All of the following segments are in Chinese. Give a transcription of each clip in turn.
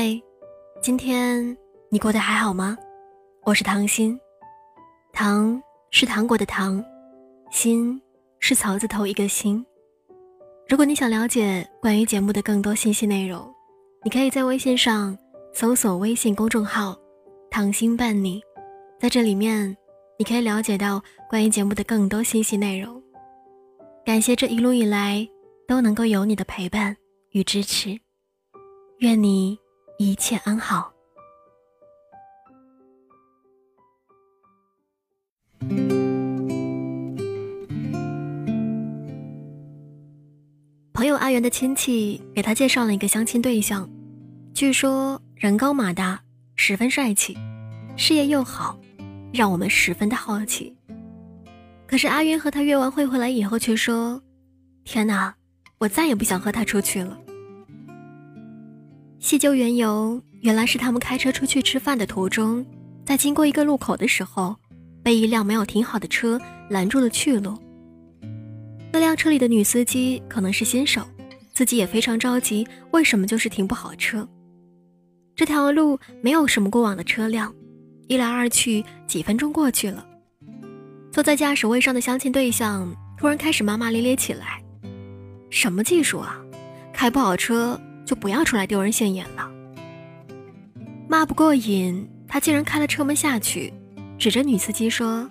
嗨，今天你过得还好吗？我是糖心，糖是糖果的糖，心是草字头一个心。如果你想了解关于节目的更多信息内容，你可以在微信上搜索微信公众号“糖心伴你”，在这里面你可以了解到关于节目的更多信息内容。感谢这一路以来都能够有你的陪伴与支持。愿你一切安好。朋友阿元的亲戚给他介绍了一个相亲对象，据说人高马大，十分帅气，事业又好，让我们十分的好奇。可是阿元和他约完会回来以后，却说：“天哪，我再也不想和他出去了。”细究缘由，原来是他们开车出去吃饭的途中，在经过一个路口的时候，被一辆没有停好的车拦住了去路。那辆车里的女司机可能是新手，自己也非常着急，为什么就是停不好车？这条路没有什么过往的车辆，一来二去，几分钟过去了。坐在驾驶位上的相亲对象突然开始骂骂咧咧起来：“什么技术啊，开不好车！”就不要出来丢人现眼了。骂不过瘾，他竟然开了车门下去，指着女司机说：“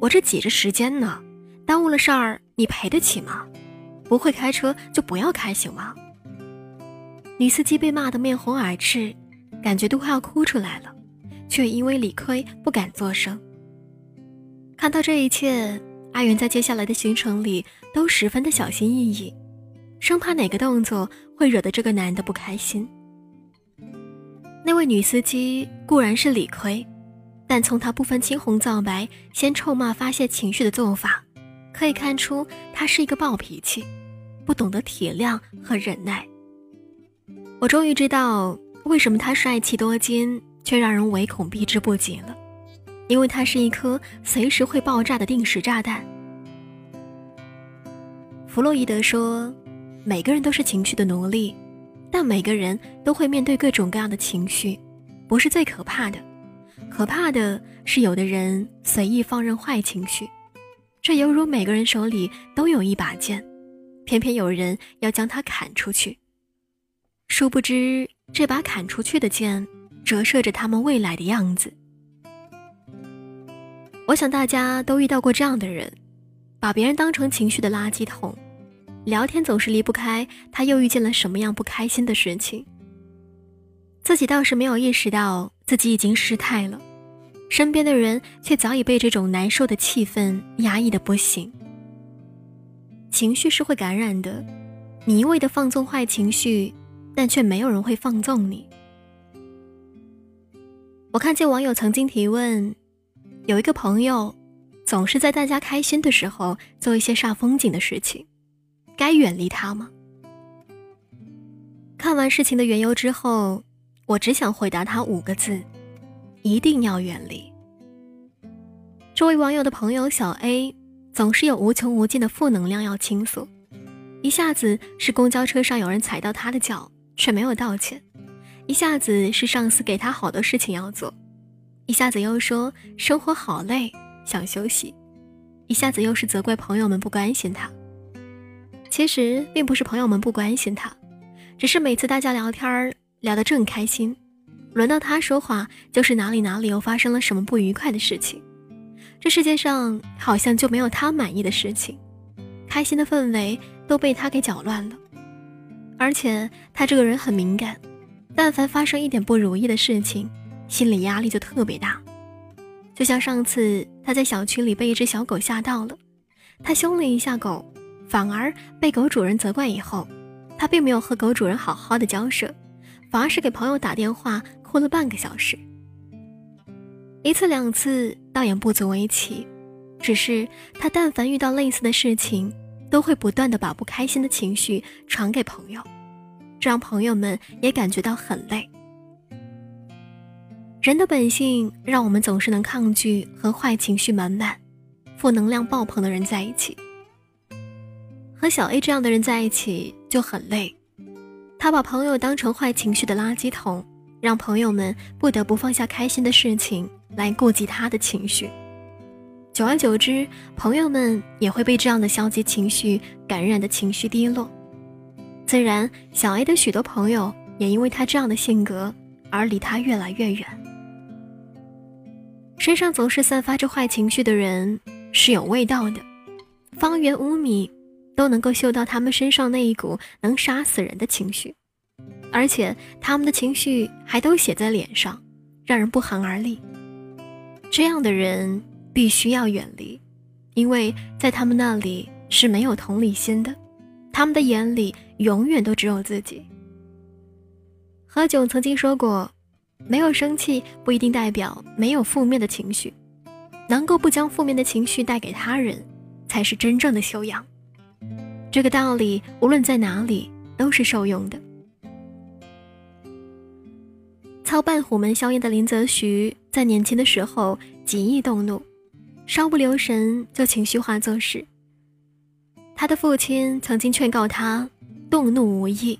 我这挤着时间呢，耽误了事儿，你赔得起吗？不会开车就不要开，行吗？”女司机被骂得面红耳赤，感觉都快要哭出来了，却因为理亏不敢作声。看到这一切，阿元在接下来的行程里都十分的小心翼翼。生怕哪个动作会惹得这个男的不开心。那位女司机固然是理亏，但从她不分青红皂白先臭骂发泄情绪的做法，可以看出她是一个暴脾气，不懂得体谅和忍耐。我终于知道为什么他帅气多金，却让人唯恐避之不及了，因为他是一颗随时会爆炸的定时炸弹。弗洛伊德说。每个人都是情绪的奴隶，但每个人都会面对各种各样的情绪，不是最可怕的。可怕的是有的人随意放任坏情绪，这犹如每个人手里都有一把剑，偏偏有人要将它砍出去。殊不知，这把砍出去的剑折射着他们未来的样子。我想大家都遇到过这样的人，把别人当成情绪的垃圾桶。聊天总是离不开他又遇见了什么样不开心的事情，自己倒是没有意识到自己已经失态了，身边的人却早已被这种难受的气氛压抑的不行。情绪是会感染的，你一味的放纵坏情绪，但却没有人会放纵你。我看见网友曾经提问，有一个朋友，总是在大家开心的时候做一些煞风景的事情。该远离他吗？看完事情的缘由之后，我只想回答他五个字：一定要远离。这位网友的朋友小 A 总是有无穷无尽的负能量要倾诉，一下子是公交车上有人踩到他的脚却没有道歉，一下子是上司给他好多事情要做，一下子又说生活好累想休息，一下子又是责怪朋友们不关心他。其实并不是朋友们不关心他，只是每次大家聊天聊得正开心，轮到他说话，就是哪里哪里又发生了什么不愉快的事情。这世界上好像就没有他满意的事情，开心的氛围都被他给搅乱了。而且他这个人很敏感，但凡发生一点不如意的事情，心理压力就特别大。就像上次他在小区里被一只小狗吓到了，他凶了一下狗。反而被狗主人责怪以后，他并没有和狗主人好好的交涉，反而是给朋友打电话哭了半个小时。一次两次倒也不足为奇，只是他但凡遇到类似的事情，都会不断的把不开心的情绪传给朋友，这让朋友们也感觉到很累。人的本性让我们总是能抗拒和坏情绪满满、负能量爆棚的人在一起。和小 A 这样的人在一起就很累，他把朋友当成坏情绪的垃圾桶，让朋友们不得不放下开心的事情来顾及他的情绪。久而久之，朋友们也会被这样的消极情绪感染的情绪低落。自然，小 A 的许多朋友也因为他这样的性格而离他越来越远。身上总是散发着坏情绪的人是有味道的，方圆五米都能够嗅到他们身上那一股能杀死人的情绪，而且他们的情绪还都写在脸上，让人不寒而栗。这样的人必须要远离，因为在他们那里是没有同理心的。他们的眼里永远都只有自己。何炅曾经说过：“没有生气不一定代表没有负面的情绪，能够不将负面的情绪带给他人，才是真正的修养。”这个道理无论在哪里都是受用的。操办虎门硝烟的林则徐在年轻的时候极易动怒，稍不留神就情绪化做事。他的父亲曾经劝告他：“动怒无益，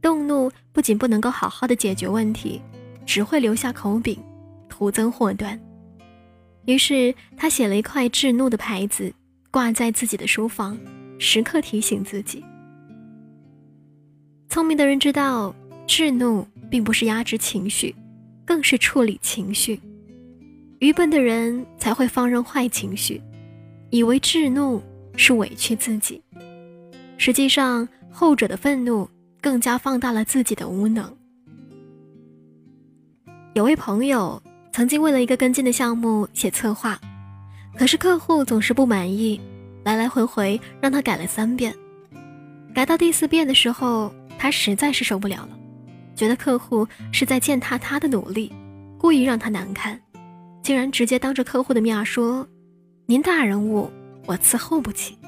动怒不仅不能够好好的解决问题，只会留下口柄，徒增祸端。”于是他写了一块制怒的牌子，挂在自己的书房，时刻提醒自己。聪明的人知道，制怒并不是压制情绪，更是处理情绪；愚笨的人才会放任坏情绪，以为制怒。是委屈自己，实际上后者的愤怒更加放大了自己的无能。有位朋友曾经为了一个跟进的项目写策划，可是客户总是不满意，来来回回让他改了三遍。改到第四遍的时候，他实在是受不了了，觉得客户是在践踏他的努力，故意让他难堪，竟然直接当着客户的面说：“您大人物。”我伺候不起，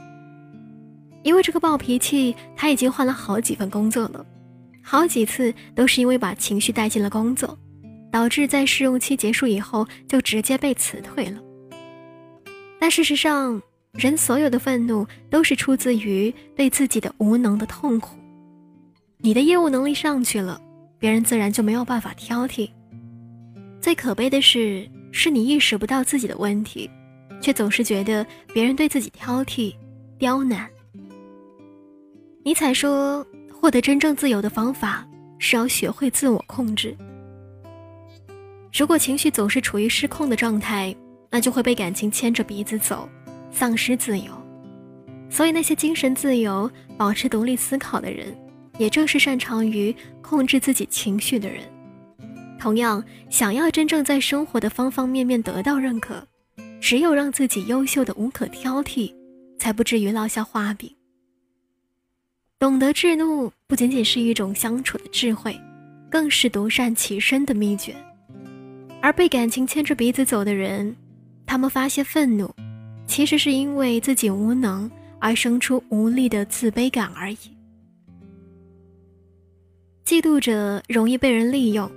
因为这个暴脾气，他已经换了好几份工作了，好几次都是因为把情绪带进了工作，导致在试用期结束以后就直接被辞退了。但事实上，人所有的愤怒都是出自于对自己的无能的痛苦。你的业务能力上去了，别人自然就没有办法挑剔。最可悲的是，是你意识不到自己的问题。却总是觉得别人对自己挑剔、刁难。尼采说：“获得真正自由的方法是要学会自我控制。如果情绪总是处于失控的状态，那就会被感情牵着鼻子走，丧失自由。所以，那些精神自由、保持独立思考的人，也正是擅长于控制自己情绪的人。同样，想要真正在生活的方方面面得到认可。”只有让自己优秀的无可挑剔，才不至于落下画柄。懂得制怒，不仅仅是一种相处的智慧，更是独善其身的秘诀。而被感情牵着鼻子走的人，他们发泄愤怒，其实是因为自己无能而生出无力的自卑感而已。嫉妒者容易被人利用，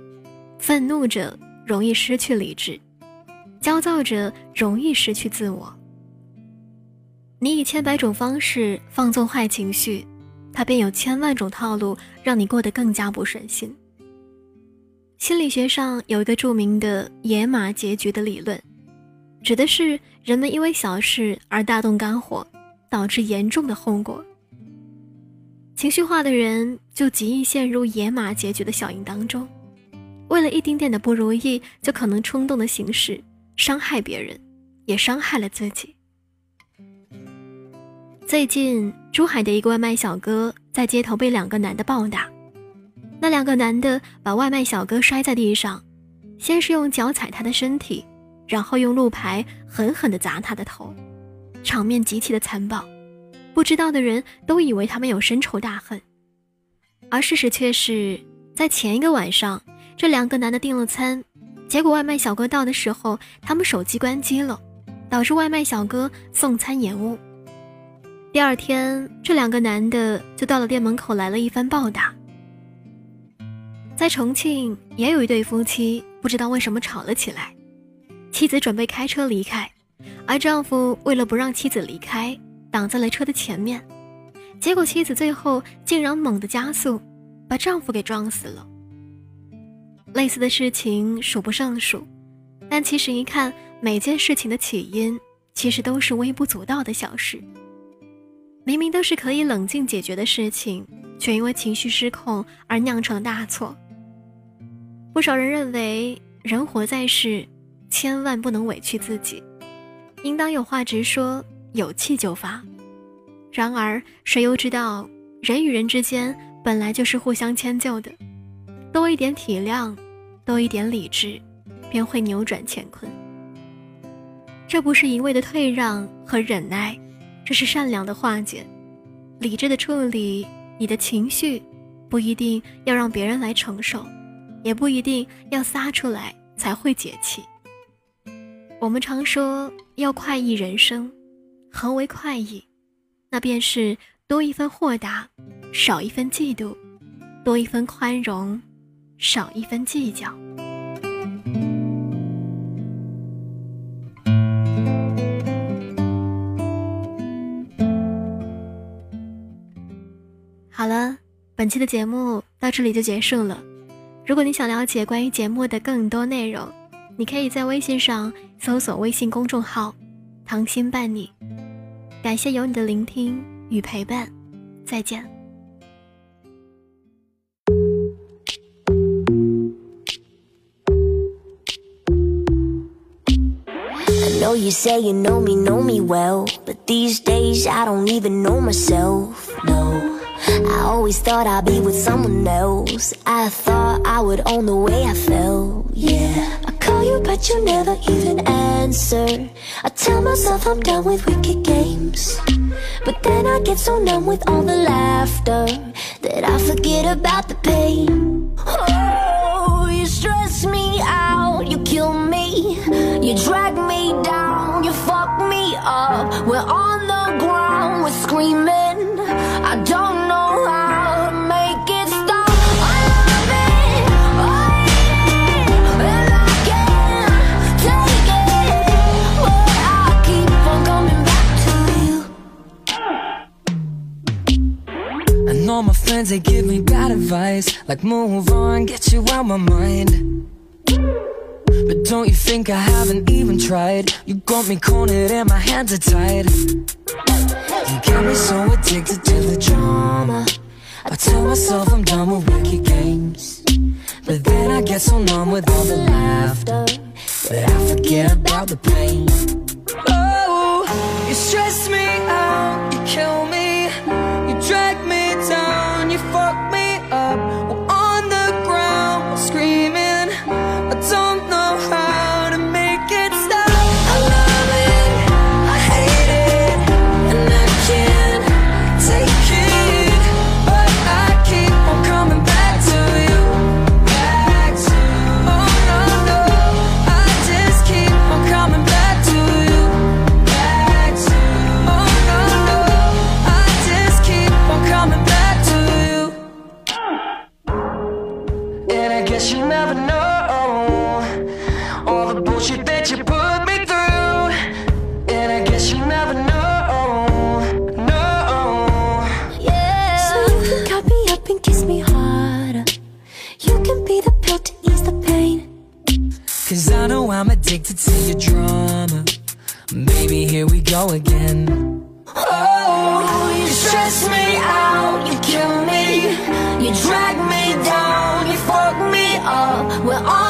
愤怒者容易失去理智。焦躁者容易失去自我。你以千百种方式放纵坏情绪，他便有千万种套路让你过得更加不顺心。心理学上有一个著名的“野马结局”的理论，指的是人们因为小事而大动肝火，导致严重的后果。情绪化的人就极易陷入野马结局的效应当中，为了一丁点的不如意，就可能冲动的行事。伤害别人，也伤害了自己。最近，珠海的一个外卖小哥在街头被两个男的暴打，那两个男的把外卖小哥摔在地上，先是用脚踩他的身体，然后用路牌狠狠地砸他的头，场面极其的残暴。不知道的人都以为他们有深仇大恨，而事实却是在前一个晚上，这两个男的订了餐。结果外卖小哥到的时候，他们手机关机了，导致外卖小哥送餐延误。第二天，这两个男的就到了店门口来了一番暴打。在重庆也有一对夫妻，不知道为什么吵了起来。妻子准备开车离开，而丈夫为了不让妻子离开，挡在了车的前面。结果妻子最后竟然猛地加速，把丈夫给撞死了。类似的事情数不胜数，但其实一看，每件事情的起因其实都是微不足道的小事。明明都是可以冷静解决的事情，却因为情绪失控而酿成了大错。不少人认为，人活在世，千万不能委屈自己，应当有话直说，有气就发。然而，谁又知道，人与人之间本来就是互相迁就的。多一点体谅，多一点理智，便会扭转乾坤。这不是一味的退让和忍耐，这是善良的化解，理智的处理你的情绪，不一定要让别人来承受，也不一定要撒出来才会解气。我们常说要快意人生，何为快意？那便是多一分豁达，少一分嫉妒，多一分宽容。少一分计较。好了，本期的节目到这里就结束了。如果你想了解关于节目的更多内容，你可以在微信上搜索微信公众号“糖心伴你”。感谢有你的聆听与陪伴，再见。know you say you know me, know me well But these days I don't even know myself, no I always thought I'd be with someone else I thought I would own the way I felt, yeah but you never even answer. I tell myself I'm done with wicked games. But then I get so numb with all the laughter That I forget about the pain. Oh, you stress me out, you kill me You drag know my friends, they give me bad advice. Like move on, get you out my mind. But don't you think I haven't even tried? You got me cornered and my hands are tied. You get me so addicted to the drama. I tell myself I'm done with wicked games. But then I get so numb with all the laughter That I forget about the pain. Oh, you stress me out, you kill me Cause I know I'm addicted to your drama. Baby, here we go again. Oh, you stress me out, you kill me. You drag me down, you fuck me up. We're all